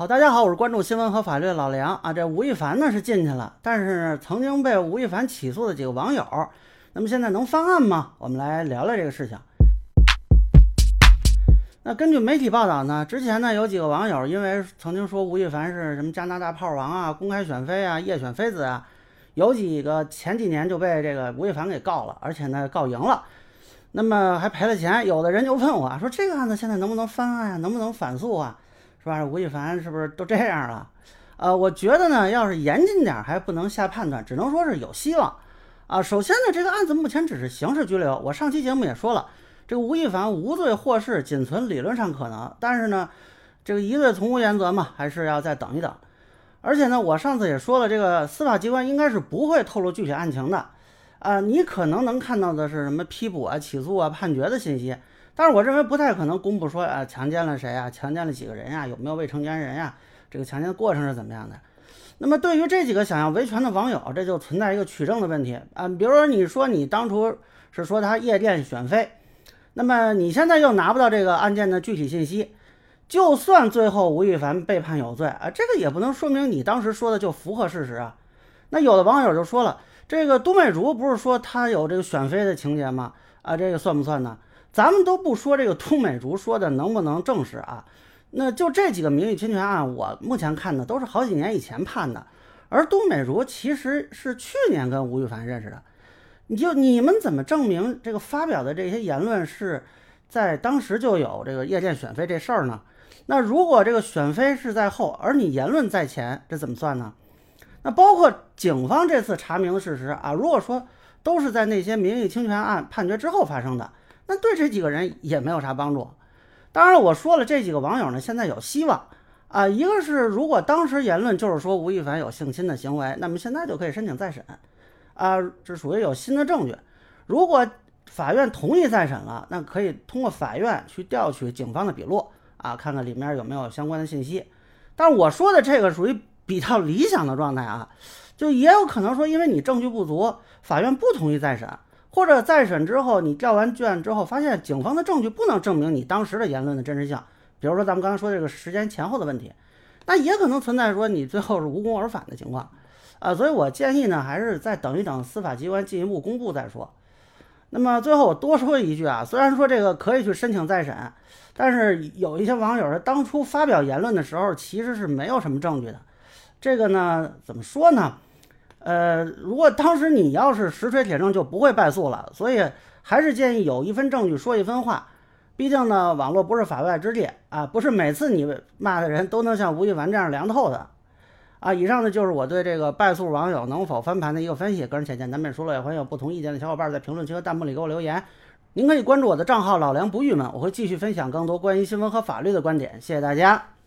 好，大家好，我是关注新闻和法律的老梁啊。这吴亦凡呢是进去了，但是曾经被吴亦凡起诉的几个网友，那么现在能翻案吗？我们来聊聊这个事情。那根据媒体报道呢，之前呢有几个网友因为曾经说吴亦凡是什么加拿大炮王啊、公开选妃啊、夜选妃子啊，有几个前几年就被这个吴亦凡给告了，而且呢告赢了，那么还赔了钱。有的人就问我啊说，这个案子现在能不能翻案啊？能不能反诉啊？是吧？吴亦凡是不是都这样了？呃，我觉得呢，要是严谨点，还不能下判断，只能说是有希望。啊，首先呢，这个案子目前只是刑事拘留。我上期节目也说了，这个吴亦凡无罪获释仅存理论上可能，但是呢，这个疑罪从无原则嘛，还是要再等一等。而且呢，我上次也说了，这个司法机关应该是不会透露具体案情的。啊，你可能能看到的是什么批捕啊、起诉啊、判决的信息。但是我认为不太可能公布说啊强奸了谁啊，强奸了几个人呀，有没有未成年人呀，这个强奸的过程是怎么样的？那么对于这几个想要维权的网友，这就存在一个取证的问题啊。比如说你说你当初是说他夜店选妃，那么你现在又拿不到这个案件的具体信息，就算最后吴亦凡被判有罪啊，这个也不能说明你当时说的就符合事实啊。那有的网友就说了，这个都美竹不是说他有这个选妃的情节吗？啊，这个算不算呢？咱们都不说这个都美竹说的能不能证实啊？那就这几个名誉侵权案，我目前看的都是好几年以前判的，而都美竹其实是去年跟吴亦凡认识的。你就你们怎么证明这个发表的这些言论是在当时就有这个夜店选妃这事儿呢？那如果这个选妃是在后，而你言论在前，这怎么算呢？那包括警方这次查明的事实啊，如果说都是在那些名誉侵权案判决之后发生的。那对这几个人也没有啥帮助。当然，我说了，这几个网友呢，现在有希望啊。一个是，如果当时言论就是说吴亦凡有性侵的行为，那么现在就可以申请再审啊，这属于有新的证据。如果法院同意再审了，那可以通过法院去调取警方的笔录啊，看看里面有没有相关的信息。但是我说的这个属于比较理想的状态啊，就也有可能说，因为你证据不足，法院不同意再审。或者再审之后，你调完卷之后，发现警方的证据不能证明你当时的言论的真实性，比如说咱们刚才说这个时间前后的问题，那也可能存在说你最后是无功而返的情况，啊，所以我建议呢，还是再等一等司法机关进一步公布再说。那么最后我多说一句啊，虽然说这个可以去申请再审，但是有一些网友他当初发表言论的时候其实是没有什么证据的，这个呢怎么说呢？呃，如果当时你要是实锤铁证，就不会败诉了。所以还是建议有一分证据说一分话。毕竟呢，网络不是法外之地啊，不是每次你骂的人都能像吴亦凡这样凉透的啊。以上呢就是我对这个败诉网友能否翻盘的一个分析，个人浅见难免说了，也欢迎有不同意见的小伙伴在评论区和弹幕里给我留言。您可以关注我的账号老梁不郁闷，我会继续分享更多关于新闻和法律的观点。谢谢大家。